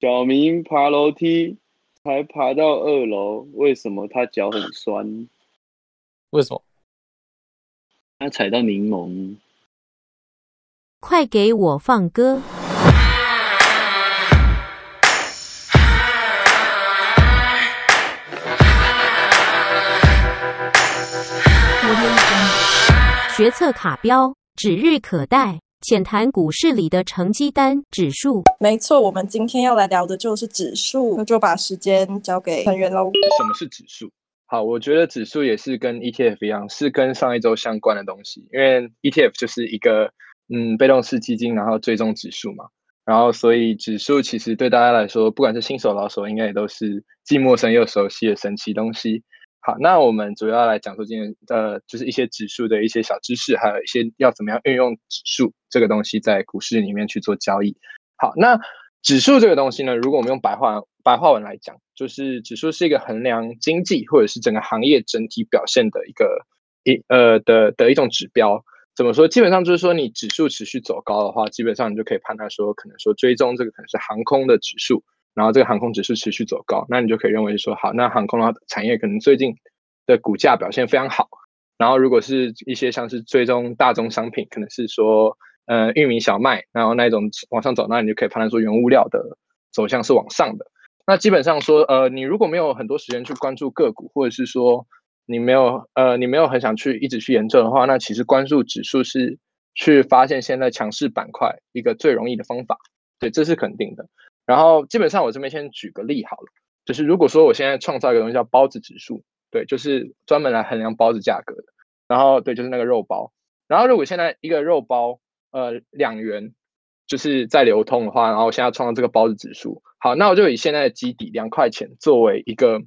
小明爬楼梯才爬到二楼，为什么他脚很酸？为什么？他踩到柠檬。快给我放歌！学测卡标指日可待，浅谈股市里的成绩单指数。没错，我们今天要来聊的就是指数，那就把时间交给成员喽。什么是指数？好，我觉得指数也是跟 ETF 一样，是跟上一周相关的东西。因为 ETF 就是一个嗯被动式基金，然后追踪指数嘛，然后所以指数其实对大家来说，不管是新手老手，应该也都是既陌生又熟悉的神奇东西。好，那我们主要来讲说今天呃，就是一些指数的一些小知识，还有一些要怎么样运用指数这个东西在股市里面去做交易。好，那指数这个东西呢，如果我们用白话白话文来讲，就是指数是一个衡量经济或者是整个行业整体表现的一个一呃的的一种指标。怎么说？基本上就是说，你指数持续走高的话，基本上你就可以判断说，可能说追踪这个可能是航空的指数。然后这个航空指数持续走高，那你就可以认为说，好，那航空的产业可能最近的股价表现非常好。然后如果是一些像是追踪大宗商品，可能是说，呃，玉米、小麦，然后那一种往上走，那你就可以判断说，原物料的走向是往上的。那基本上说，呃，你如果没有很多时间去关注个股，或者是说你没有，呃，你没有很想去一直去研究的话，那其实关注指数是去发现现在强势板块一个最容易的方法。对，这是肯定的。然后基本上我这边先举个例好了，就是如果说我现在创造一个东西叫包子指数，对，就是专门来衡量包子价格的。然后对，就是那个肉包。然后如果现在一个肉包呃两元就是在流通的话，然后我现在创造这个包子指数，好，那我就以现在的基底两块钱作为一个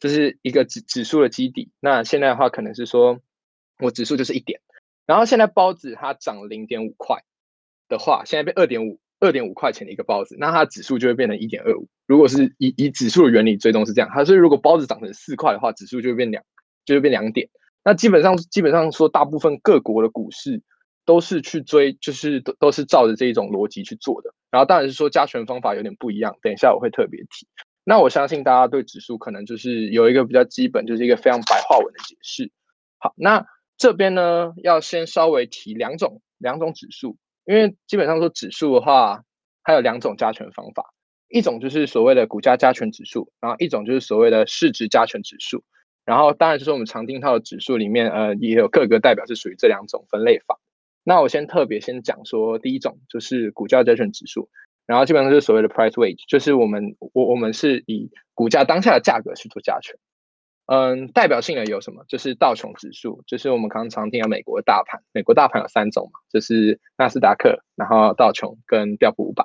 就是一个指指数的基底。那现在的话可能是说我指数就是一点，然后现在包子它涨零点五块的话，现在变二点五。二点五块钱的一个包子，那它指数就会变成一点二五。如果是以以指数的原理追踪是这样，它所以如果包子涨成四块的话，指数就会变两，就会变两点。那基本上基本上说，大部分各国的股市都是去追，就是都都是照着这一种逻辑去做的。然后当然是说加权方法有点不一样，等一下我会特别提。那我相信大家对指数可能就是有一个比较基本，就是一个非常白话文的解释。好，那这边呢要先稍微提两种两种指数。因为基本上说指数的话，它有两种加权方法，一种就是所谓的股价加权指数，然后一种就是所谓的市值加权指数。然后当然就是我们常听到的指数里面，呃，也有各个代表是属于这两种分类法。那我先特别先讲说第一种就是股价加权指数，然后基本上就是所谓的 price weight，就是我们我我们是以股价当下的价格去做加权。嗯，代表性的有什么？就是道琼指数，就是我们刚常听到美国的大盘。美国大盘有三种嘛，就是纳斯达克，然后道琼跟标普五百。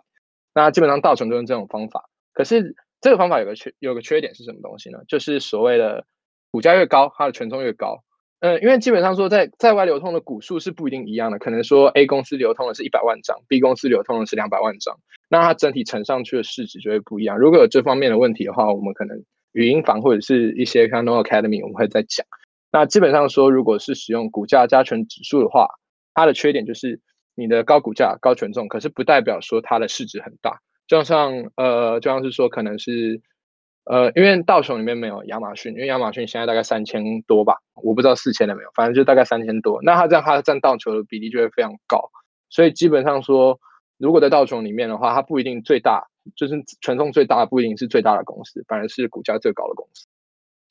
那基本上道琼就用这种方法。可是这个方法有个缺，有个缺点是什么东西呢？就是所谓的股价越高，它的权重越高。嗯，因为基本上说在在外流通的股数是不一定一样的，可能说 A 公司流通的是一百万张，B 公司流通的是两百万张，那它整体乘上去的市值就会不一样。如果有这方面的问题的话，我们可能。语音房或者是一些 k a n o Academy，我们会再讲。那基本上说，如果是使用股价加权指数的话，它的缺点就是你的高股价、高权重，可是不代表说它的市值很大。就像呃，就像是说，可能是呃，因为道琼里面没有亚马逊，因为亚马逊现在大概三千多吧，我不知道四千了没有，反正就大概三千多。那它这样，它占道琼的比例就会非常高。所以基本上说，如果在道琼里面的话，它不一定最大。就是权重最大的不一定是最大的公司，反而是股价最高的公司。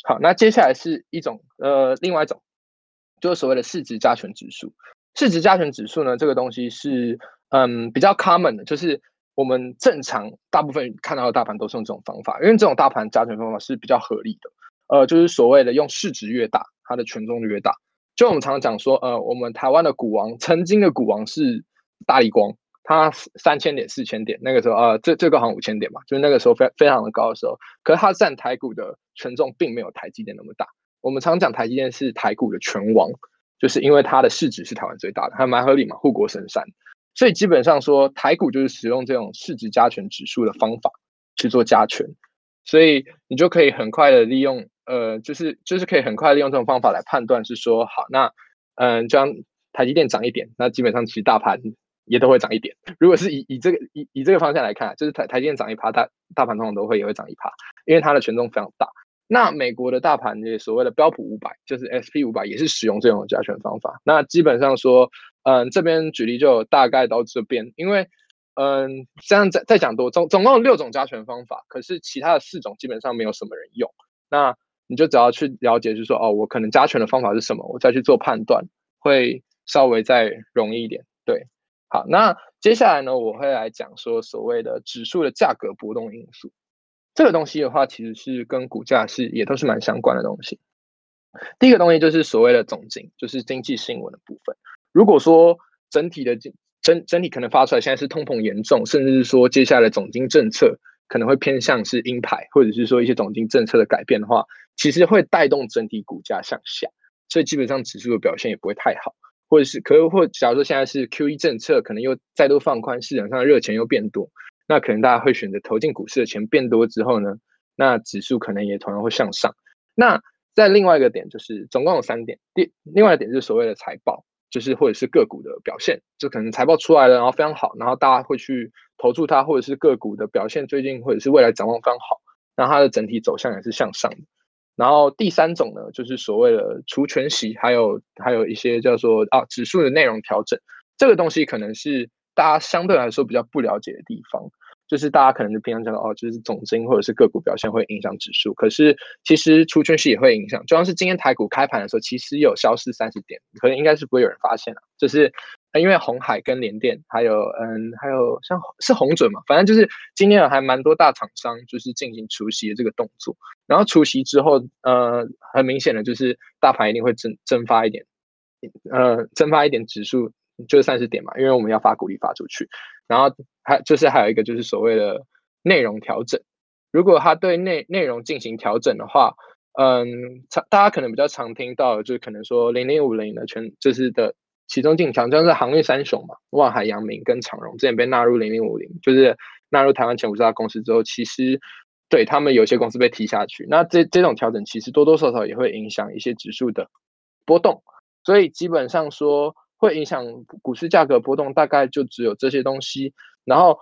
好，那接下来是一种呃，另外一种，就是所谓的市值加权指数。市值加权指数呢，这个东西是嗯比较 common 的，就是我们正常大部分看到的大盘都是用这种方法，因为这种大盘加权方法是比较合理的。呃，就是所谓的用市值越大，它的权重就越大。就我们常常讲说，呃，我们台湾的股王，曾经的股王是大力光。它三千点、四千点，那个时候啊，最最高好像五千点吧，就是那个时候非非常的高的时候。可是它占台股的权重并没有台积电那么大。我们常讲台积电是台股的拳王，就是因为它的市值是台湾最大的，还蛮合理嘛，护国神山。所以基本上说，台股就是使用这种市值加权指数的方法去做加权，所以你就可以很快的利用，呃，就是就是可以很快利用这种方法来判断，是说好，那嗯，这样台积电涨一点，那基本上其实大盘。也都会涨一点。如果是以以这个以以这个方向来看，就是台台积电涨一趴，大大盘通常都会也会涨一趴，因为它的权重非常大。那美国的大盘也所谓的标普五百，就是 S P 五百，也是使用这种加权方法。那基本上说，嗯，这边举例就大概到这边，因为嗯，这样再再讲多，总总共有六种加权方法，可是其他的四种基本上没有什么人用。那你就只要去了解，就是说哦，我可能加权的方法是什么，我再去做判断，会稍微再容易一点。对，好，那接下来呢，我会来讲说所谓的指数的价格波动因素。这个东西的话，其实是跟股价是也都是蛮相关的东西。第一个东西就是所谓的总经，就是经济新闻的部分。如果说整体的整整体可能发出来现在是通膨严重，甚至是说接下来总经政策可能会偏向是鹰派，或者是说一些总经政策的改变的话，其实会带动整体股价向下，所以基本上指数的表现也不会太好。或者是可或假如说现在是 Q E 政策可能又再度放宽，市场上的热钱又变多。那可能大家会选择投进股市的钱变多之后呢，那指数可能也同样会向上。那在另外一个点就是，总共有三点。第另外一点就是所谓的财报，就是或者是个股的表现，就可能财报出来了，然后非常好，然后大家会去投注它，或者是个股的表现最近或者是未来展望非常好，那它的整体走向也是向上的。然后第三种呢，就是所谓的除权息，还有还有一些叫做啊指数的内容调整，这个东西可能是。大家相对来说比较不了解的地方，就是大家可能就平常讲到哦，就是总金或者是个股表现会影响指数，可是其实除权息也会影响。就像是今天台股开盘的时候，其实有消失三十点，可能应该是不会有人发现了。就是因为红海跟联电，还有嗯，还有像是红准嘛，反正就是今天还蛮多大厂商就是进行除夕的这个动作。然后除夕之后，呃，很明显的就是大盘一定会蒸蒸发一点，呃，蒸发一点指数。就是三十点嘛，因为我们要发股利发出去，然后还就是还有一个就是所谓的内容调整，如果他对内内容进行调整的话，嗯，常大家可能比较常听到，就是可能说零零五零的全就是的其中进强，像是航运三雄嘛，万海、阳明跟长荣之前被纳入零零五零，就是纳入台湾前五十大公司之后，其实对他们有些公司被踢下去，那这这种调整其实多多少少也会影响一些指数的波动，所以基本上说。会影响股市价格波动，大概就只有这些东西。然后，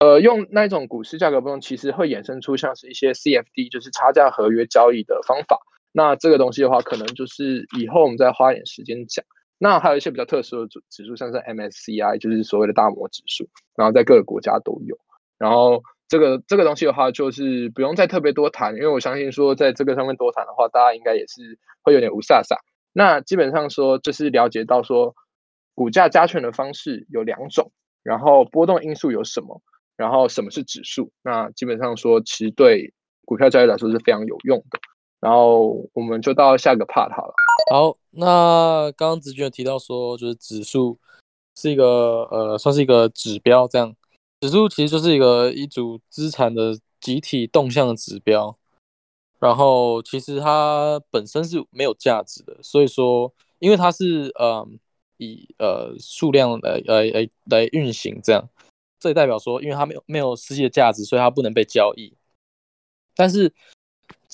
呃，用那种股市价格波动，其实会衍生出像是一些 CFD，就是差价合约交易的方法。那这个东西的话，可能就是以后我们再花点时间讲。那还有一些比较特殊的指指数，像是 MSCI，就是所谓的大摩指数，然后在各个国家都有。然后这个这个东西的话，就是不用再特别多谈，因为我相信说在这个上面多谈的话，大家应该也是会有点无飒飒。那基本上说，就是了解到说。股价加权的方式有两种，然后波动因素有什么，然后什么是指数？那基本上说，其实对股票交易来说是非常有用的。然后我们就到下个 part 好了。好，那刚刚子君有提到说，就是指数是一个呃，算是一个指标，这样指数其实就是一个一组资产的集体动向的指标。然后其实它本身是没有价值的，所以说，因为它是呃。以呃数量来来来来运行，这样，这也代表说，因为它没有没有实际的价值，所以它不能被交易。但是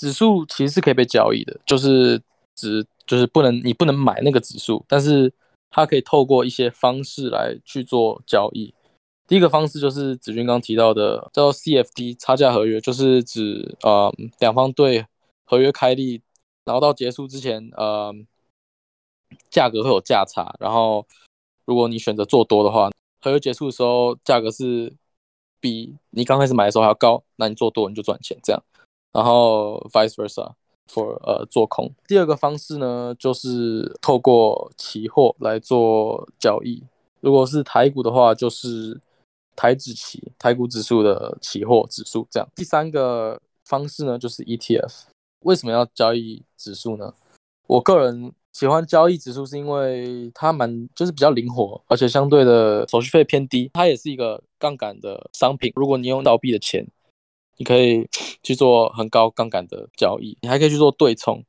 指数其实是可以被交易的，就是指就是不能你不能买那个指数，但是它可以透过一些方式来去做交易。第一个方式就是子君刚提到的叫做 CFD 差价合约，就是指呃两方对合约开立，然后到结束之前呃。价格会有价差，然后如果你选择做多的话，合约结束的时候价格是比你刚开始买的时候还要高，那你做多你就赚钱这样。然后 vice versa for 呃做空。第二个方式呢，就是透过期货来做交易。如果是台股的话，就是台指期，台股指数的期货指数这样。第三个方式呢，就是 ETF。为什么要交易指数呢？我个人。喜欢交易指数是因为它蛮就是比较灵活，而且相对的手续费偏低。它也是一个杠杆的商品。如果你用倒币的钱，你可以去做很高杠杆的交易。你还可以去做对冲。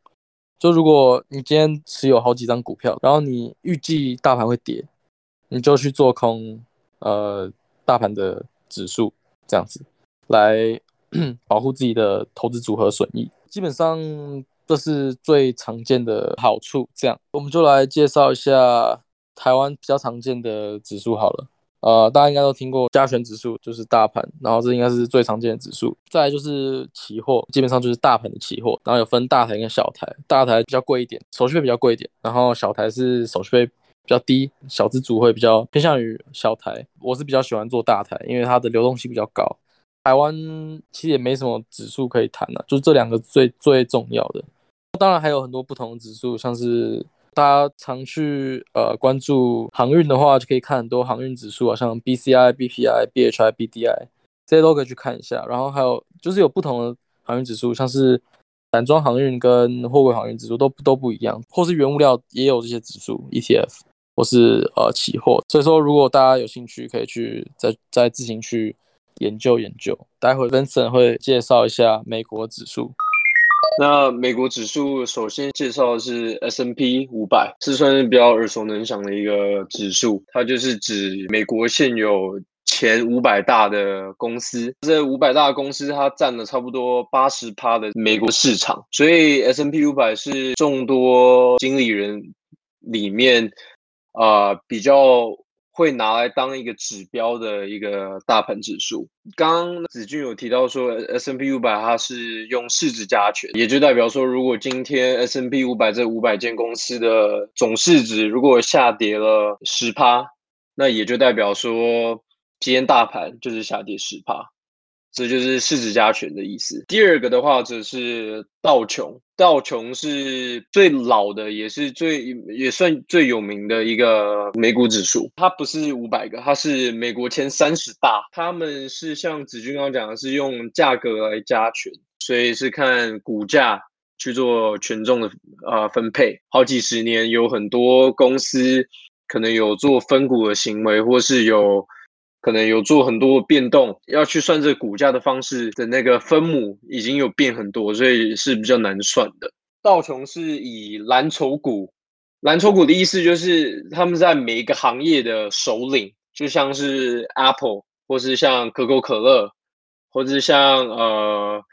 就如果你今天持有好几张股票，然后你预计大盘会跌，你就去做空呃大盘的指数，这样子来 保护自己的投资组合损益。基本上。这是最常见的好处。这样，我们就来介绍一下台湾比较常见的指数好了。呃，大家应该都听过加权指数，就是大盘，然后这应该是最常见的指数。再来就是期货，基本上就是大盘的期货，然后有分大台跟小台，大台比较贵一点，手续费比较贵一点，然后小台是手续费比较低，小资族会比较偏向于小台。我是比较喜欢做大台，因为它的流动性比较高。台湾其实也没什么指数可以谈了，就是这两个最最重要的。当然还有很多不同的指数，像是。大家常去呃关注航运的话，就可以看很多航运指数啊，像 BCI、BPI、BHI、BDI 这些都可以去看一下。然后还有就是有不同的航运指数，像是散装航运跟货柜航运指数都都不一样，或是原物料也有这些指数 ETF，或是呃期货。所以说，如果大家有兴趣，可以去再再自行去研究研究。待会 Vincent 会介绍一下美国指数。那美国指数首先介绍的是 S N P 五百，是算是比较耳熟能详的一个指数。它就是指美国现有前五百大的公司，这五百大公司它占了差不多八十趴的美国市场，所以 S N P 五百是众多经理人里面啊比较。会拿来当一个指标的一个大盘指数。刚刚子俊有提到说，S N P 五百它是用市值加权，也就代表说，如果今天 S N P 五百这五百间公司的总市值如果下跌了十趴，那也就代表说，今天大盘就是下跌十趴。这就是市值加权的意思。第二个的话，则是道琼。道琼是最老的，也是最也算最有名的一个美股指数。它不是五百个，它是美国前三十大。他们是像子君刚刚讲的，是用价格来加权，所以是看股价去做权重的啊分配。好几十年，有很多公司可能有做分股的行为，或是有。可能有做很多变动，要去算这股价的方式的那个分母已经有变很多，所以是比较难算的。道琼是以蓝筹股，蓝筹股的意思就是他们在每一个行业的首领，就像是 Apple 或是像可口可乐，或者是像呃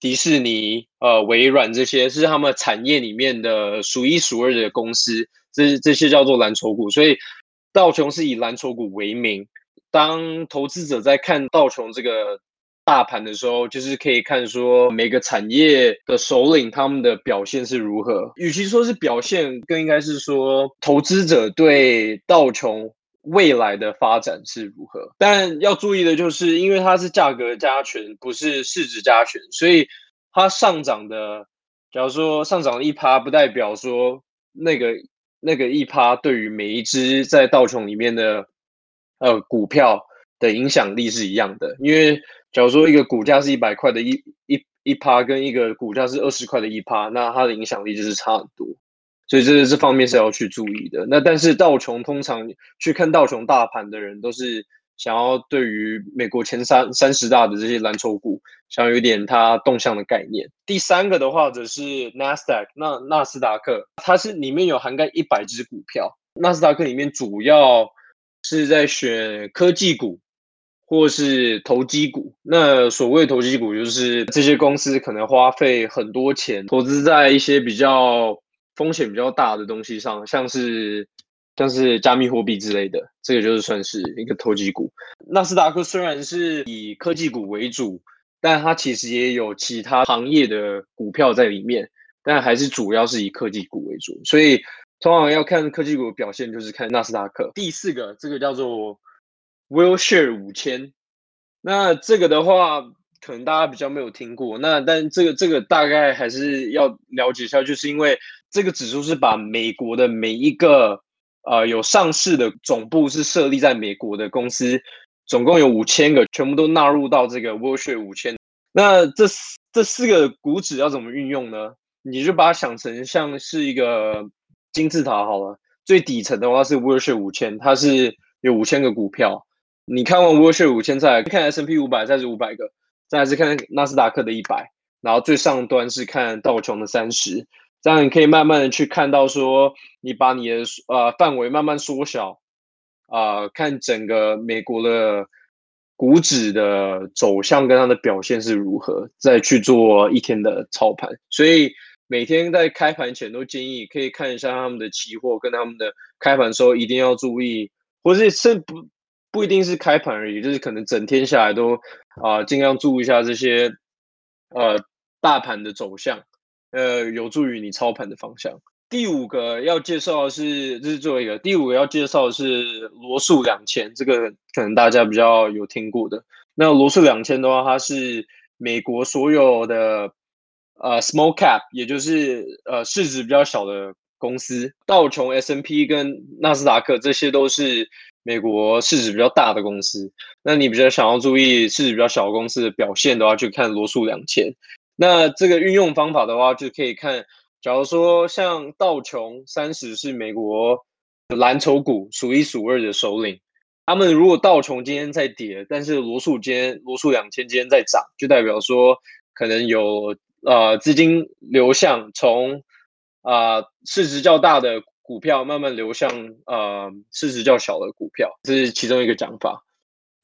迪士尼、呃微软这些，是他们产业里面的数一数二的公司，这这些叫做蓝筹股。所以道琼是以蓝筹股为名。当投资者在看道琼这个大盘的时候，就是可以看说每个产业的首领他们的表现是如何。与其说是表现，更应该是说投资者对道琼未来的发展是如何。但要注意的就是，因为它是价格加权，不是市值加权，所以它上涨的，假如说上涨一趴，不代表说那个那个一趴对于每一只在道琼里面的。呃，股票的影响力是一样的，因为假如说一个股价是一百块的一一一趴，跟一个股价是二十块的一趴，那它的影响力就是差很多，所以这这方面是要去注意的。那但是道琼通常去看道琼大盘的人，都是想要对于美国前三三十大的这些蓝筹股，想要有点它动向的概念。第三个的话，则是纳斯达克，那纳斯达克它是里面有涵盖一百只股票，纳斯达克里面主要。是在选科技股，或是投机股。那所谓投机股，就是这些公司可能花费很多钱投资在一些比较风险比较大的东西上，像是像是加密货币之类的，这个就是算是一个投机股。纳斯达克虽然是以科技股为主，但它其实也有其他行业的股票在里面，但还是主要是以科技股为主，所以。通常要看科技股表现，就是看纳斯达克。第四个，这个叫做 Wilshire 五千。那这个的话，可能大家比较没有听过。那但这个这个大概还是要了解一下，就是因为这个指数是把美国的每一个呃有上市的总部是设立在美国的公司，总共有五千个，全部都纳入到这个 Wilshire 五千。那这这四个股指要怎么运用呢？你就把它想成像是一个。金字塔好了，最底层的话是 Wilshire 五千，它是有五千个股票。你看完 Wilshire 五千，再看 S P 五百，再是五百个，再是看纳斯达克的一百，然后最上端是看道琼的三十。这样你可以慢慢的去看到说，你把你的呃范围慢慢缩小，啊，看整个美国的股指的走向跟它的表现是如何，再去做一天的操盘。所以。每天在开盘前都建议可以看一下他们的期货跟他们的开盘时候一定要注意，或是是不不一定是开盘而已，就是可能整天下来都啊尽量注意一下这些呃大盘的走向，呃有助于你操盘的方向。第五个要介绍的是，这是最后一个。第五个要介绍的是罗素两千，这个可能大家比较有听过的。那罗素两千的话，它是美国所有的呃 small cap，也就是呃市值比较小的公司。道琼 S N P 跟纳斯达克这些都是美国市值比较大的公司。那你比较想要注意市值比较小的公司的表现的话，就看罗素两千。那这个运用方法的话，就可以看。假如说像道琼三十是美国蓝筹股数一数二的首领，他们如果道琼今天在跌，但是罗素今天罗素两千今天在涨，就代表说可能有呃资金流向从啊市值较大的股票慢慢流向呃市值较小的股票，这是其中一个讲法。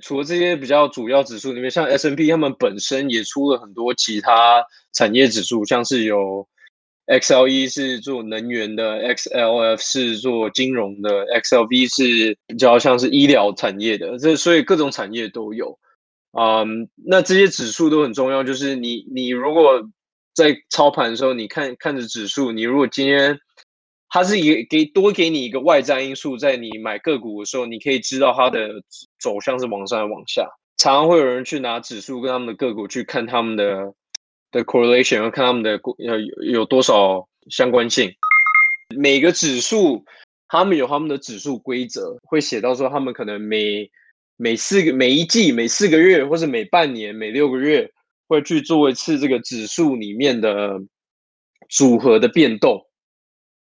除了这些比较主要指数里面，像 S N P 他们本身也出了很多其他产业指数，像是有。XLE 是做能源的，XLF 是做金融的，XLV 是比较像是医疗产业的，这所以各种产业都有。嗯，那这些指数都很重要，就是你你如果在操盘的时候，你看看着指数，你如果今天它是一个给多给你一个外在因素，在你买个股的时候，你可以知道它的走向是往上还是往下。常常会有人去拿指数跟他们的个股去看他们的。的 correlation 要看他们的呃有有多少相关性，每个指数他们有他们的指数规则，会写到说他们可能每每四个每一季每四个月或者每半年每六个月会去做一次这个指数里面的组合的变动。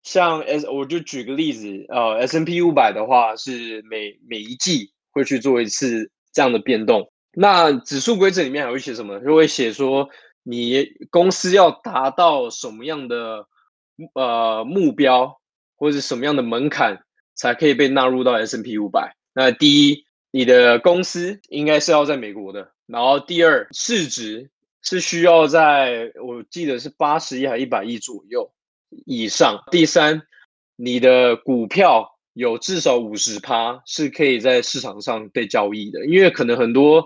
像 S 我就举个例子，呃 S N P 五百的话是每每一季会去做一次这样的变动。那指数规则里面还会写什么？就会写说。你公司要达到什么样的呃目标，或者什么样的门槛，才可以被纳入到 S N P 五百？那第一，你的公司应该是要在美国的；然后第二，市值是需要在我记得是八十亿还一百亿左右以上；第三，你的股票有至少五十趴是可以在市场上被交易的，因为可能很多。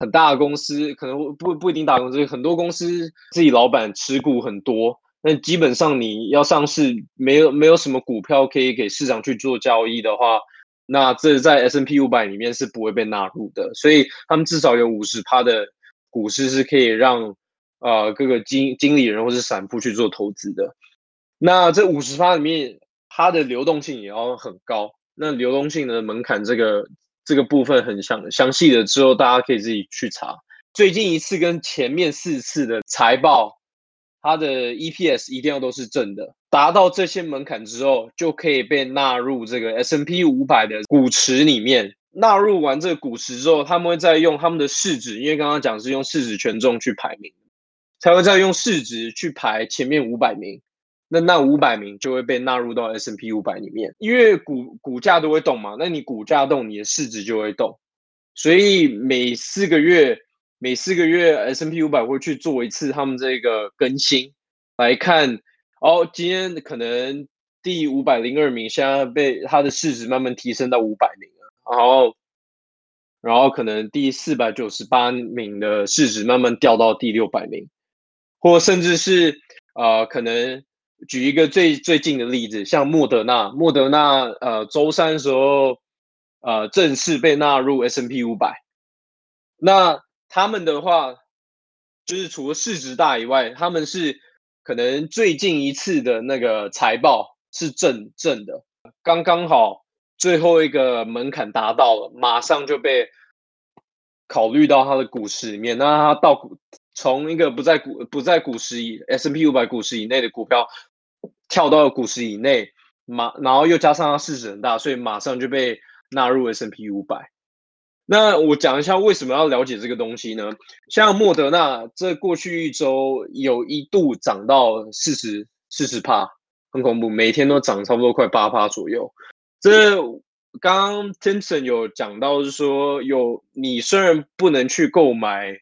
很大的公司可能不不一定大公司，很多公司自己老板持股很多，那基本上你要上市，没有没有什么股票可以给市场去做交易的话，那这在 S N P 五百里面是不会被纳入的。所以他们至少有五十趴的股市是可以让呃各个经经理人或是散户去做投资的。那这五十趴里面，它的流动性也要很高。那流动性的门槛这个。这个部分很详详细的，之后大家可以自己去查。最近一次跟前面四次的财报，它的 EPS 一定要都是正的，达到这些门槛之后，就可以被纳入这个 S N P 五百的股池里面。纳入完这个股池之后，他们会再用他们的市值，因为刚刚讲是用市值权重去排名，才会再用市值去排前面五百名。那那五百名就会被纳入到 S N P 五百里面，因为股股价都会动嘛，那你股价动，你的市值就会动，所以每四个月，每四个月 S N P 五百会去做一次他们这个更新，来看，哦，今天可能第五百零二名现在被它的市值慢慢提升到五百名，然后，然后可能第四百九十八名的市值慢慢掉到第六百名，或甚至是呃可能。举一个最最近的例子，像莫德纳，莫德纳呃周三时候，呃正式被纳入 S N P 五百。那他们的话，就是除了市值大以外，他们是可能最近一次的那个财报是正正的，刚刚好最后一个门槛达到了，马上就被考虑到它的股市里面。那它到股从一个不在股不在股市以 S N P 五百股市以内的股票。跳到了股市以内，马然后又加上它市值很大，所以马上就被纳入 S N P 五百。那我讲一下为什么要了解这个东西呢？像莫德纳，这过去一周有一度涨到四十四十帕，很恐怖，每天都涨差不多快八帕左右。这刚刚 Timson 有讲到，是说有你虽然不能去购买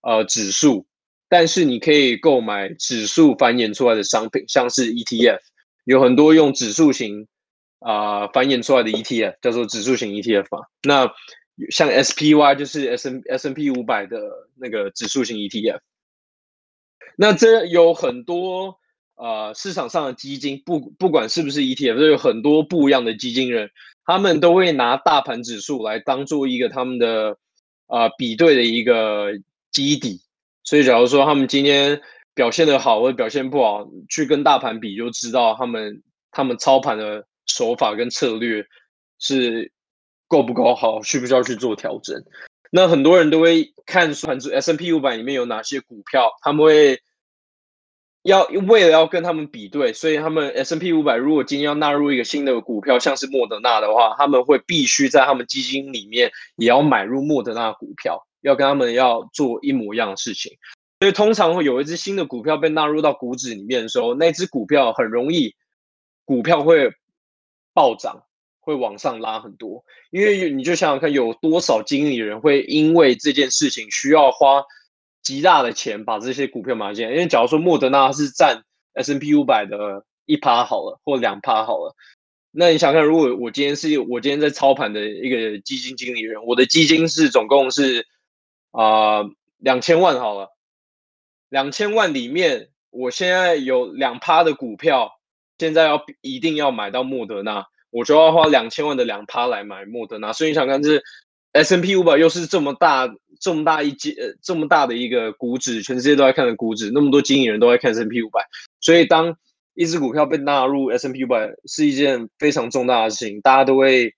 呃指数。但是你可以购买指数繁衍出来的商品，像是 ETF，有很多用指数型啊繁衍出来的 ETF，叫做指数型 ETF 嘛。那像 SPY 就是 S N S N P 五百的那个指数型 ETF。那这有很多呃市场上的基金，不不管是不是 ETF，都有很多不一样的基金人，他们都会拿大盘指数来当做一个他们的呃比对的一个基底。所以假如说他们今天表现的好或者表现不好，去跟大盘比，就知道他们他们操盘的手法跟策略是够不够好，需不需要去做调整。那很多人都会看盘子 S N P 五百里面有哪些股票，他们会要为了要跟他们比对，所以他们 S N P 五百如果今天要纳入一个新的股票，像是莫德纳的话，他们会必须在他们基金里面也要买入莫德纳股票，要跟他们要做一模一样的事情。所以通常会有一只新的股票被纳入到股指里面的时候，那只股票很容易股票会暴涨。会往上拉很多，因为你就想想看，有多少经理人会因为这件事情需要花极大的钱把这些股票买进？因为假如说莫德纳是占 S N P 五百的一趴好了，或两趴好了，那你想看，如果我今天是我今天在操盘的一个基金经理人，我的基金是总共是啊两千万好了，两千万里面，我现在有两趴的股票，现在要一定要买到莫德纳。我就要花两千万的两趴来买莫德纳，所以你想看，这 S N P 五百又是这么大、这么大一阶、呃这么大的一个股指，全世界都在看的股指，那么多经营人都在看 S N P 五百，所以当一只股票被纳入 S N P 五百是一件非常重大的事情，大家都会，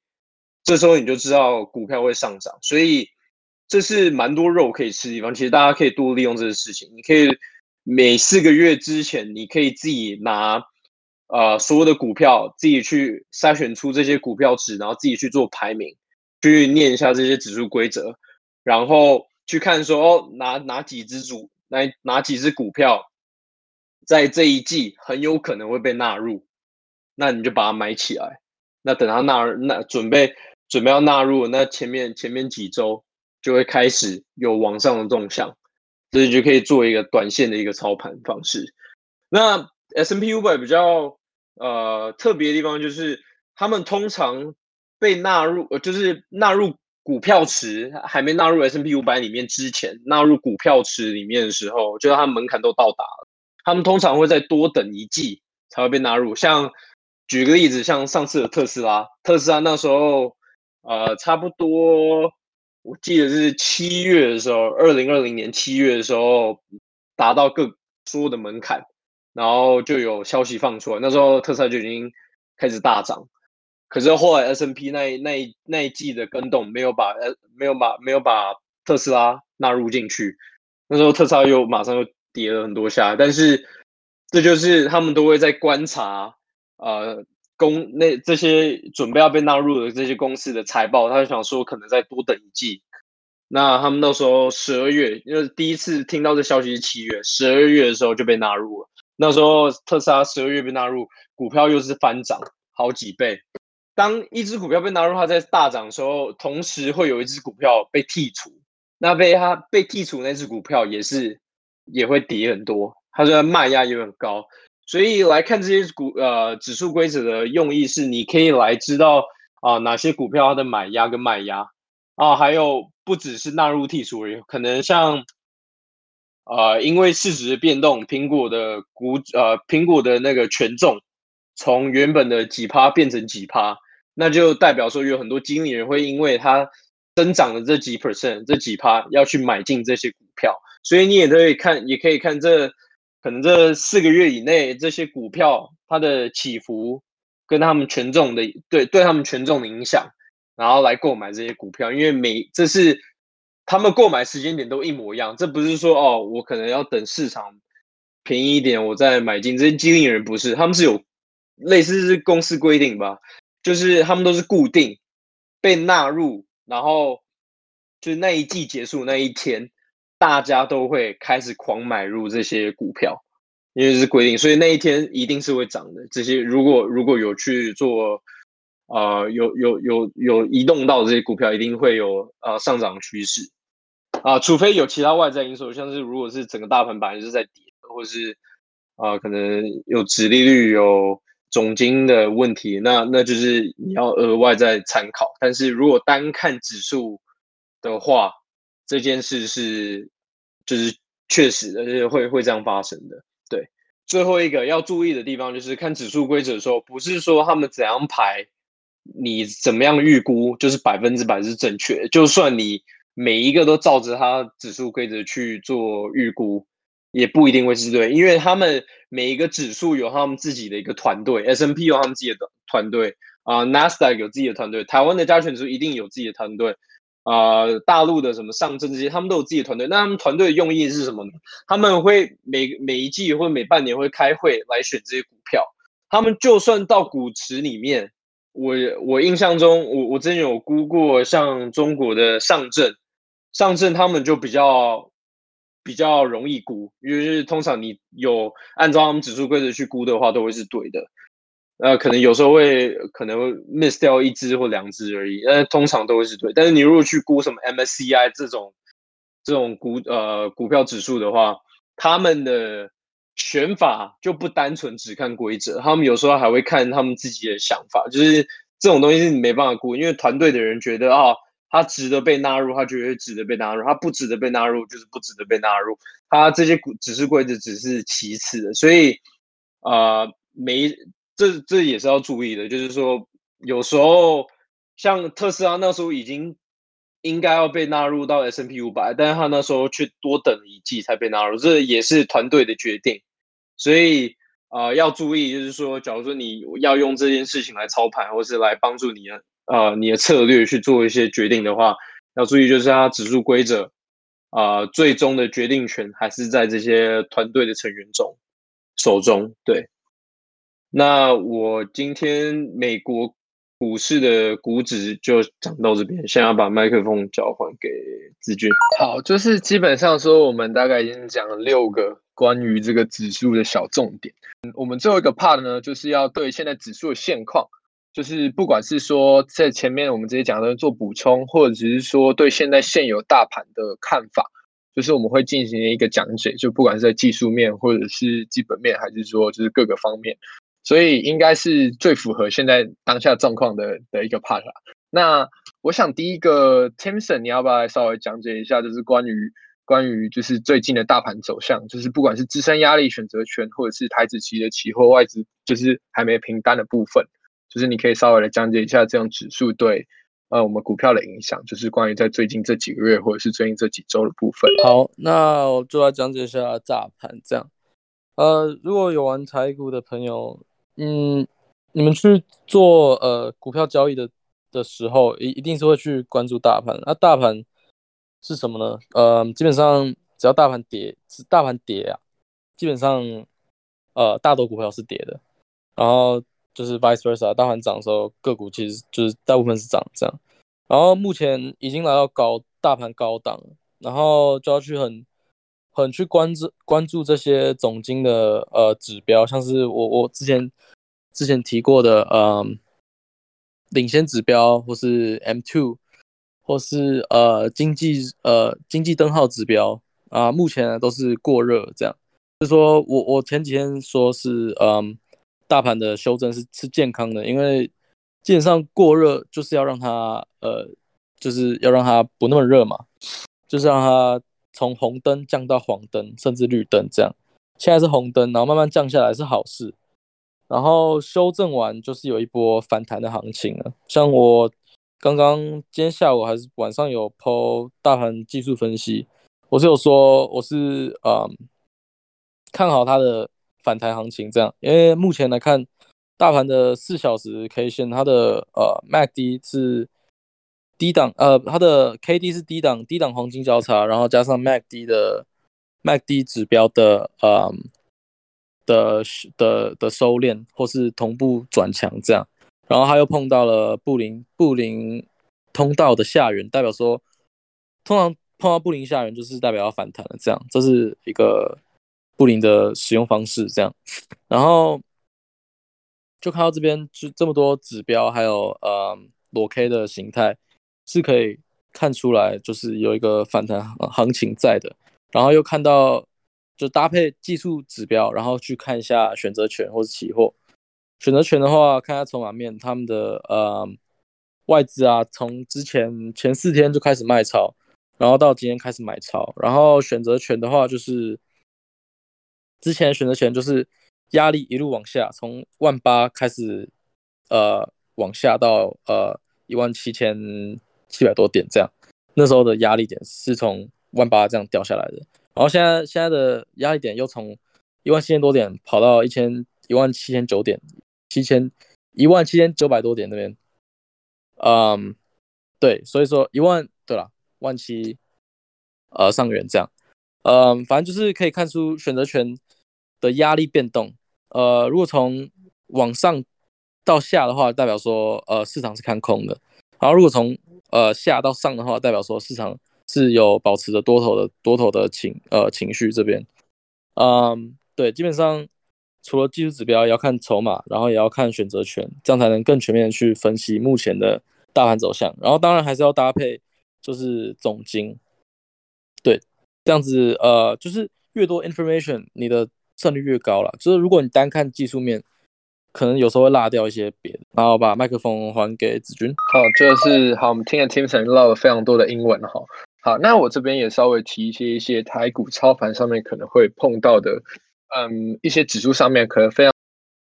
这时候你就知道股票会上涨，所以这是蛮多肉可以吃的地方。其实大家可以多利用这个事情，你可以每四个月之前，你可以自己拿。呃，所有的股票自己去筛选出这些股票值，然后自己去做排名，去念一下这些指数规则，然后去看说哦，哪哪几只主，哪哪几只股票在这一季很有可能会被纳入，那你就把它买起来。那等它纳那准备准备要纳入，那前面前面几周就会开始有往上的动向，所以就可以做一个短线的一个操盘方式。那 S M P 五百比较。呃，特别的地方就是，他们通常被纳入，呃，就是纳入股票池，还没纳入 S&P 五百里面之前，纳入股票池里面的时候，就是他们门槛都到达了，他们通常会再多等一季才会被纳入。像举个例子，像上次的特斯拉，特斯拉那时候，呃，差不多我记得是七月的时候，二零二零年七月的时候，达到各所有的门槛。然后就有消息放出来，那时候特斯拉就已经开始大涨，可是后来 S N P 那那那一季的跟动没有把呃没有把没有把特斯拉纳入进去，那时候特斯拉又马上又跌了很多下，但是这就是他们都会在观察呃公那这些准备要被纳入的这些公司的财报，他就想说可能再多等一季，那他们那时候十二月，因为第一次听到这消息是七月，十二月的时候就被纳入了。那时候特斯拉十二月被纳入，股票又是翻涨好几倍。当一只股票被纳入，它在大涨的时候，同时会有一只股票被剔除，那被它被剔除那只股票也是也会跌很多，它的卖压也很高。所以来看这些股呃指数规则的用意是，你可以来知道啊哪些股票它的买压跟卖压啊，还有不只是纳入剔除而已，可能像。呃，因为市值的变动，苹果的股呃，苹果的那个权重从原本的几趴变成几趴，那就代表说有很多经理人会因为它增长的这几 percent 这几趴要去买进这些股票，所以你也可以看，也可以看这可能这四个月以内这些股票它的起伏跟他们权重的对对他们权重的影响，然后来购买这些股票，因为每这是。他们购买时间点都一模一样，这不是说哦，我可能要等市场便宜一点，我再买进。这些经理人不是，他们是有类似是公司规定吧，就是他们都是固定被纳入，然后就是那一季结束那一天，大家都会开始狂买入这些股票，因为是规定，所以那一天一定是会涨的。这些如果如果有去做。呃，有有有有移动到这些股票，一定会有呃上涨趋势啊，除非有其他外在因素，像是如果是整个大盘本来是在跌，或是啊可能有指利率、有总金的问题，那那就是你要额外再参考。但是如果单看指数的话，这件事是就是确实的，就是会会这样发生的。对，最后一个要注意的地方就是看指数规则的时候，不是说他们怎样排，你怎么样预估就是百分之百是正确。就算你每一个都照着它指数规则去做预估，也不一定会是对，因为他们每一个指数有他们自己的一个团队，S M P 有他们自己的团队啊，NASDAQ 有自己的团队，台湾的加权指数一定有自己的团队。啊，大陆的什么上证这些，他们都有自己的团队。那他们团队的用意是什么呢？他们会每每一季或每半年会开会来选这些股票。他们就算到股池里面，我我印象中，我我之前有估过，像中国的上证，上证他们就比较比较容易估，因为通常你有按照他们指数规则去估的话，都会是对的。呃，可能有时候会可能会 miss 掉一只或两只而已，但通常都会是对。但是你如果去估什么 MSCI 这种这种股呃股票指数的话，他们的选法就不单纯只看规则，他们有时候还会看他们自己的想法。就是这种东西是你没办法估，因为团队的人觉得啊，它值得被纳入，他绝对值得被纳入；它不值得被纳入，就是不值得被纳入。它这些股指示规则只是其次的，所以啊，没。这这也是要注意的，就是说，有时候像特斯拉那时候已经应该要被纳入到 S N P 五百，但是他那时候却多等一季才被纳入，这也是团队的决定。所以啊，要注意，就是说，假如说你要用这件事情来操盘，或是来帮助你的呃你的策略去做一些决定的话，要注意，就是它指数规则啊，最终的决定权还是在这些团队的成员中手中，对。那我今天美国股市的股指就讲到这边，现在把麦克风交还给子君。好，就是基本上说，我们大概已经讲了六个关于这个指数的小重点。我们最后一个 part 呢，就是要对现在指数的现况，就是不管是说在前面我们这些讲的做补充，或者只是说对现在现有大盘的看法，就是我们会进行一个讲解，就不管是在技术面，或者是基本面，还是说就是各个方面。所以应该是最符合现在当下状况的的一个 part 啦。那我想第一个 Timson，你要不要来稍微讲解一下，就是关于关于就是最近的大盘走向，就是不管是自身压力选择权，或者是台子期的期货外资，就是还没平单的部分，就是你可以稍微来讲解一下这种指数对呃我们股票的影响，就是关于在最近这几个月或者是最近这几周的部分。好，那我就来讲解一下大盘这样。呃，如果有玩台股的朋友。嗯，你们去做呃股票交易的的时候，一一定是会去关注大盘。那大盘是什么呢？呃，基本上只要大盘跌，是大盘跌啊，基本上呃大多股票是跌的。然后就是 vice versa，大盘涨的时候，个股其实就是大部分是涨这样。然后目前已经来到高大盘高档，然后就要去很。很去关注关注这些总金的呃指标，像是我我之前之前提过的呃领先指标，或是 M two，或是呃经济呃经济灯号指标啊，目前都是过热，这样就说我我前几天说是嗯大盘的修正是是健康的，因为基本上过热就是要让它呃就是要让它不那么热嘛，就是让它。从红灯降到黄灯，甚至绿灯，这样。现在是红灯，然后慢慢降下来是好事。然后修正完就是有一波反弹的行情了。像我刚刚今天下午还是晚上有抛大盘技术分析，我是有说我是嗯看好它的反弹行情这样，因为目前来看，大盘的四小时 K 线它的呃 MACD 是。低档呃，它的 K D 是低档低档黄金交叉，然后加上 MAC D 的 MAC D 指标的呃的的的收敛或是同步转强这样，然后它又碰到了布林布林通道的下缘，代表说通常碰到布林下缘就是代表要反弹了，这样这是一个布林的使用方式这样，然后就看到这边就这么多指标，还有呃裸 K 的形态。是可以看出来，就是有一个反弹行情在的，然后又看到就搭配技术指标，然后去看一下选择权或者期货。选择权的话，看下筹码面，他们的呃外资啊，从之前前四天就开始卖超，然后到今天开始买超，然后选择权的话就是之前选择权就是压力一路往下，从万八开始呃往下到呃一万七千七百多点这样，那时候的压力点是从万八这样掉下来的，然后现在现在的压力点又从一万七千多点跑到一千一万七千九点七千一万七千九百多点那边。嗯，对，所以说一万对了，万七，呃，上元这样，嗯，反正就是可以看出选择权的压力变动。呃，如果从往上到下的话，代表说呃市场是看空的；然后如果从呃下到上的话，代表说市场是有保持着多头的多头的情呃情绪这边。嗯，对，基本上除了技术指标，也要看筹码，然后也要看选择权，这样才能更全面的去分析目前的。大盘走向，然后当然还是要搭配，就是总金，对，这样子呃，就是越多 information，你的胜率越高了。就是如果你单看技术面，可能有时候会落掉一些别的。然后把麦克风还给子君。好，就是好，我们听了 Timson 唠了非常多的英文哈。好，那我这边也稍微提一些一些台股操盘上面可能会碰到的，嗯，一些指数上面可能非常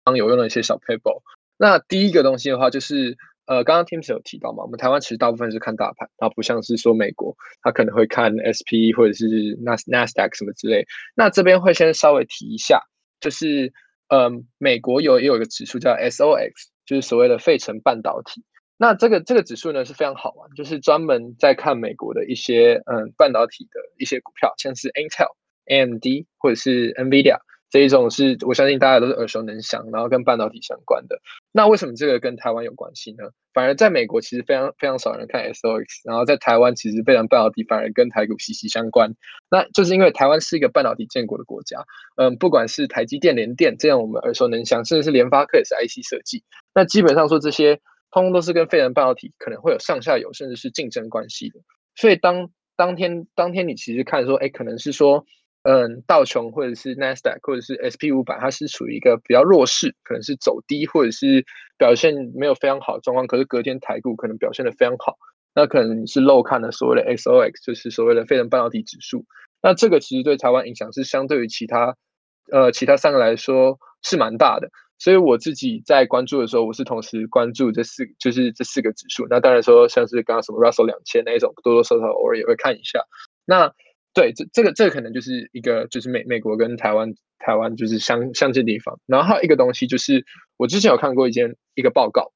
常有用的一些小 paper。那第一个东西的话就是。呃，刚刚 Tim 有提到嘛，我们台湾其实大部分是看大盘，它不像是说美国，他可能会看 SP 或者是 Nas Nasdaq 什么之类。那这边会先稍微提一下，就是呃，美国有也有一个指数叫 SOX，就是所谓的费城半导体。那这个这个指数呢是非常好玩，就是专门在看美国的一些嗯半导体的一些股票，像是 Intel、AMD 或者是 NVIDIA。这一种是我相信大家都是耳熟能详，然后跟半导体相关的。那为什么这个跟台湾有关系呢？反而在美国其实非常非常少人看 SOX，然后在台湾其实非常半导体反而跟台股息息相关。那就是因为台湾是一个半导体建国的国家，嗯，不管是台积电、联电这样我们耳熟能详，甚至是联发科也是 IC 设计。那基本上说这些通通都是跟费城半导体可能会有上下游甚至是竞争关系的。所以当当天当天你其实看说，哎，可能是说。嗯，道琼或者是 Nasdaq 或者是 SP 五百，它是处于一个比较弱势，可能是走低或者是表现没有非常好的状况。可是隔天台股可能表现的非常好，那可能是漏看了所谓的 XOX，就是所谓的非人半导体指数。那这个其实对台湾影响是相对于其他呃其他三个来说是蛮大的。所以我自己在关注的时候，我是同时关注这四就是这四个指数。那当然说像是刚刚什么 Russell 两千那一种，多多少少偶尔也会看一下。那对，这这个这个可能就是一个，就是美美国跟台湾台湾就是相相近的地方。然后还有一个东西，就是我之前有看过一件一个报告，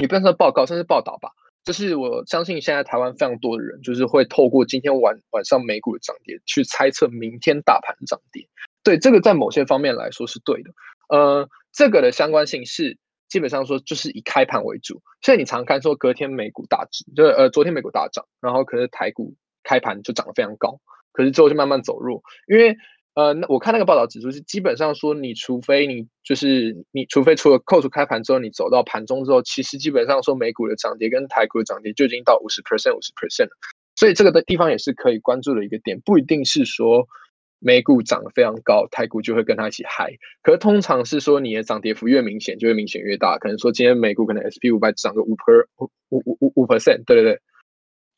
也不算是报告，算是报道吧。就是我相信现在台湾非常多的人，就是会透过今天晚晚上美股的涨跌，去猜测明天大盘涨跌。对，这个在某些方面来说是对的。呃，这个的相关性是基本上说就是以开盘为主。所以你常看说隔天美股大涨，就是呃昨天美股大涨，然后可是台股开盘就涨得非常高。可是之后就慢慢走弱，因为呃，我看那个报道指出是基本上说，你除非你就是你除非除了扣除开盘之后，你走到盘中之后，其实基本上说美股的涨跌跟台股的涨跌就已经到五十 percent 五十 percent 了。所以这个的地方也是可以关注的一个点，不一定是说美股涨得非常高，台股就会跟它一起嗨。可是通常是说你的涨跌幅越明显，就会明显越大。可能说今天美股可能 SP 五百涨个五 per 五五五五 percent，对对对。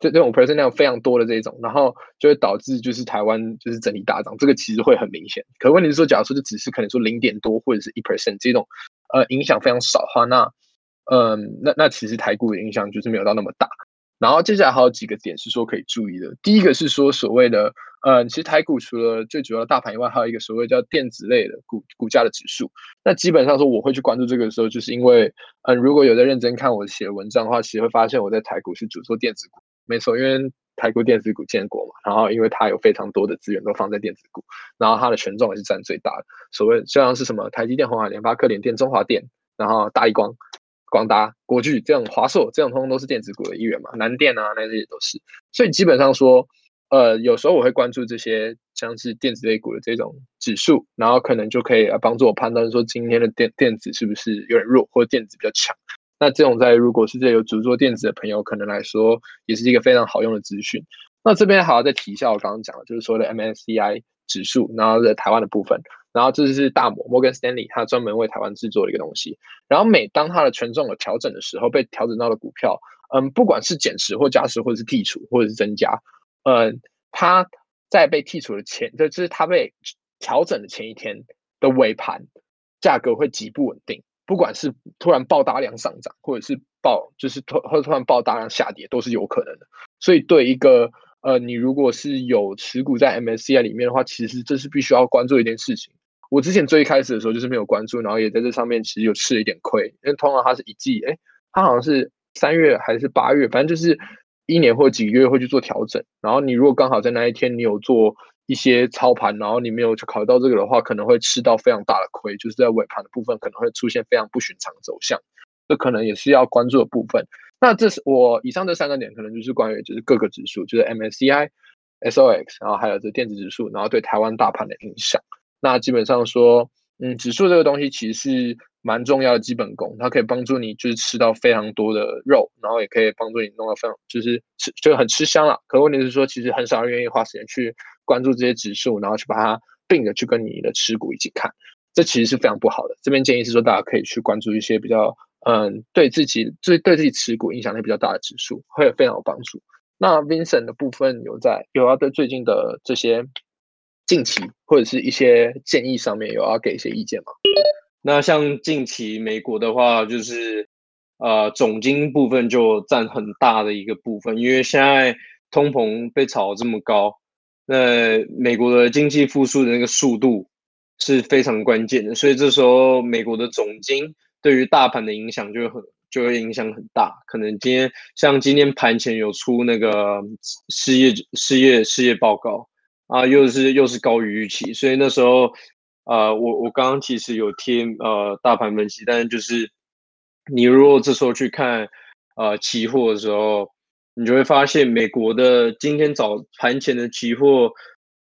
就这种 percent 量非常多的这种，然后就会导致就是台湾就是整体大涨，这个其实会很明显。可问题是说，假如说就只是可能说零点多或者是一 percent 这种，呃，影响非常少的话，那，嗯，那那其实台股的影响就是没有到那么大。然后接下来还有几个点是说可以注意的。第一个是说所谓的，呃，其实台股除了最主要的大盘以外，还有一个所谓叫电子类的股股价的指数。那基本上说我会去关注这个的时候，就是因为，嗯，如果有在认真看我写的文章的话，其实会发现我在台股是主做电子股。没错，因为台股电子股建国嘛，然后因为它有非常多的资源都放在电子股，然后它的权重也是占最大的。所谓就像是什么台积电、鸿海、联发科、联电、中华电，然后大一光、广达、国巨这种华硕这种，通通都是电子股的一员嘛。南电啊，那些也都是。所以基本上说，呃，有时候我会关注这些像是电子类股的这种指数，然后可能就可以来帮助我判断说今天的电电子是不是有点弱，或者电子比较强。那这种在如果是这有主做电子的朋友，可能来说也是一个非常好用的资讯。那这边还要再提一下，我刚刚讲的，就是说的 MSCI 指数，然后在台湾的部分。然后这是大摩 Morgan Stanley 它专门为台湾制作的一个东西。然后每当它的权重有调整的时候，被调整到的股票，嗯，不管是减持或加持，或者是剔除，或者是增加，嗯，它在被剔除的前，就是它被调整的前一天的尾盘，价格会极不稳定。不管是突然爆大量上涨，或者是爆就是突或突然爆大量下跌，都是有可能的。所以对一个呃，你如果是有持股在 MSCI 里面的话，其实这是必须要关注一件事情。我之前最一开始的时候就是没有关注，然后也在这上面其实有吃了一点亏，因为通常它是一季，哎，它好像是三月还是八月，反正就是一年或几个月会去做调整。然后你如果刚好在那一天你有做。一些操盘，然后你没有去考虑到这个的话，可能会吃到非常大的亏，就是在尾盘的部分可能会出现非常不寻常的走向，这可能也是要关注的部分。那这是我以上这三个点，可能就是关于就是各个指数，就是 MSCI、SOX，然后还有这电子指数，然后对台湾大盘的影响。那基本上说，嗯，指数这个东西其实是蛮重要的基本功，它可以帮助你就是吃到非常多的肉，然后也可以帮助你弄到非常就是吃就很吃香了。可问题是说，其实很少人愿意花时间去。关注这些指数，然后去把它并着去跟你的持股一起看，这其实是非常不好的。这边建议是说，大家可以去关注一些比较，嗯，对自己最对自己持股影响力比较大的指数，会有非常有帮助。那 Vincent 的部分有在有要对最近的这些近期或者是一些建议上面有要给一些意见吗？那像近期美国的话，就是呃总金部分就占很大的一个部分，因为现在通膨被炒这么高。那美国的经济复苏的那个速度是非常关键的，所以这时候美国的总金对于大盘的影响就很就会影响很大。可能今天像今天盘前有出那个失业失业失业报告啊，又是又是高于预期，所以那时候呃，我我刚刚其实有贴呃大盘分析，但是就是你如果这时候去看呃期货的时候。你就会发现，美国的今天早盘前的期货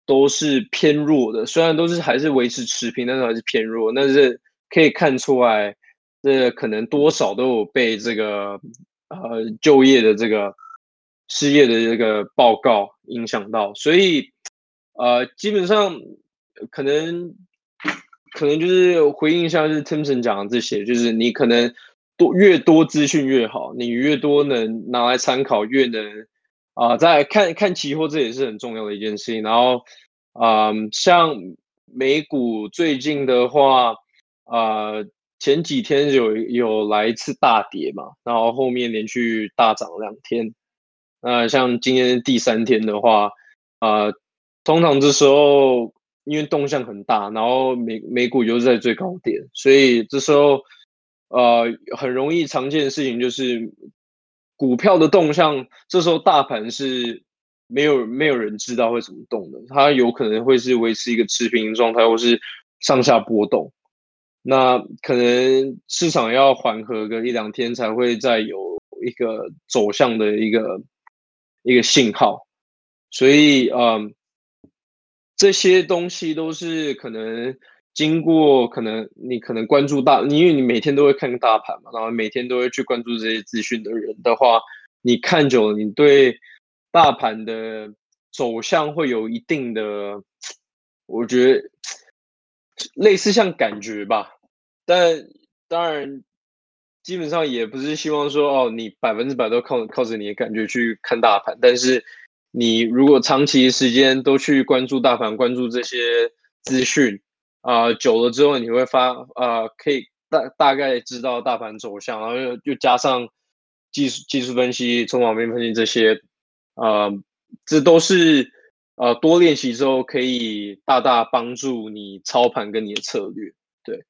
都是偏弱的，虽然都是还是维持持平，但是还是偏弱。但是可以看出来，这可能多少都有被这个呃就业的这个失业的这个报告影响到，所以呃基本上可能可能就是回应一下，就是 Timson 讲的这些，就是你可能。越多资讯越好，你越多能拿来参考，越能啊，再看看期货，这也是很重要的一件事情。然后，嗯，像美股最近的话，呃，前几天有有来一次大跌嘛，然后后面连续大涨两天。那像今天第三天的话，啊，通常这时候因为动向很大，然后美美股又是在最高点，所以这时候。呃，很容易常见的事情就是股票的动向，这时候大盘是没有没有人知道会怎么动的，它有可能会是维持一个持平状态，或是上下波动。那可能市场要缓和个一两天，才会再有一个走向的一个一个信号。所以，嗯，这些东西都是可能。经过可能你可能关注大，因为你每天都会看大盘嘛，然后每天都会去关注这些资讯的人的话，你看久了，你对大盘的走向会有一定的，我觉得类似像感觉吧。但当然，基本上也不是希望说哦，你百分之百都靠靠着你的感觉去看大盘。但是你如果长期时间都去关注大盘，关注这些资讯。啊，久了之后你会发啊，可以大大概知道大盘走向，然后又又加上技术技术分析、从网面分析这些，呃，这都是呃多练习之后可以大大帮助你操盘跟你的策略。对，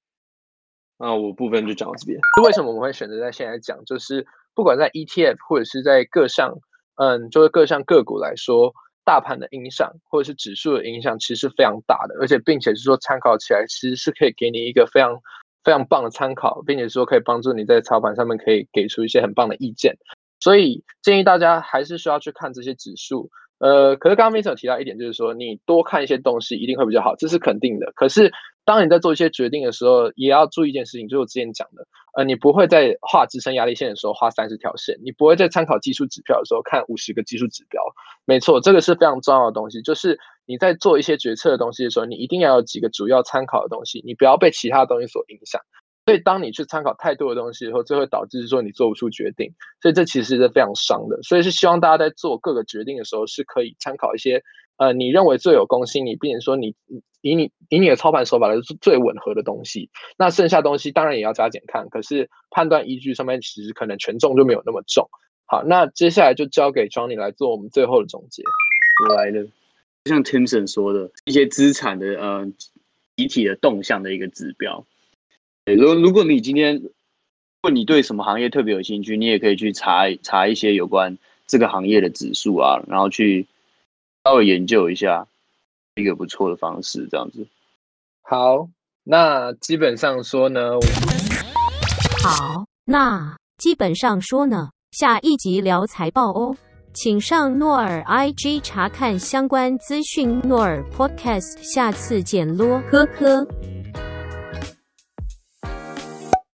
那我部分就讲到这边。为什么我们会选择在现在讲？就是不管在 ETF 或者是在各项，嗯，就是各项个股来说。大盘的影响，或者是指数的影响，其实是非常大的，而且并且是说参考起来，其实是可以给你一个非常非常棒的参考，并且说可以帮助你在操盘上面可以给出一些很棒的意见。所以建议大家还是需要去看这些指数。呃，可是刚刚 Vinco 提到一点，就是说你多看一些东西一定会比较好，这是肯定的。可是当你在做一些决定的时候，也要注意一件事情，就是我之前讲的，呃，你不会在画支撑压力线的时候画三十条线，你不会在参考技术指标的时候看五十个技术指标。没错，这个是非常重要的东西，就是你在做一些决策的东西的时候，你一定要有几个主要参考的东西，你不要被其他东西所影响。所以，当你去参考太多的东西以后，这会导致说你做不出决定。所以，这其实是非常伤的。所以，是希望大家在做各个决定的时候，是可以参考一些呃你认为最有公信力，并且说你以你以你的操盘手法来是最吻合的东西。那剩下东西当然也要加减看，可是判断依据上面其实可能权重就没有那么重。好，那接下来就交给 Johnny 来做我们最后的总结。我来了，像 Timson 说的，一些资产的呃集体的动向的一个指标。对如如果你今天，如果你对什么行业特别有兴趣，你也可以去查查一些有关这个行业的指数啊，然后去稍微研究一下，一个不错的方式，这样子。好，那基本上说呢，好，那基本上说呢，下一集聊财报哦，请上诺尔 IG 查看相关资讯。诺尔 Podcast，下次见咯，呵呵。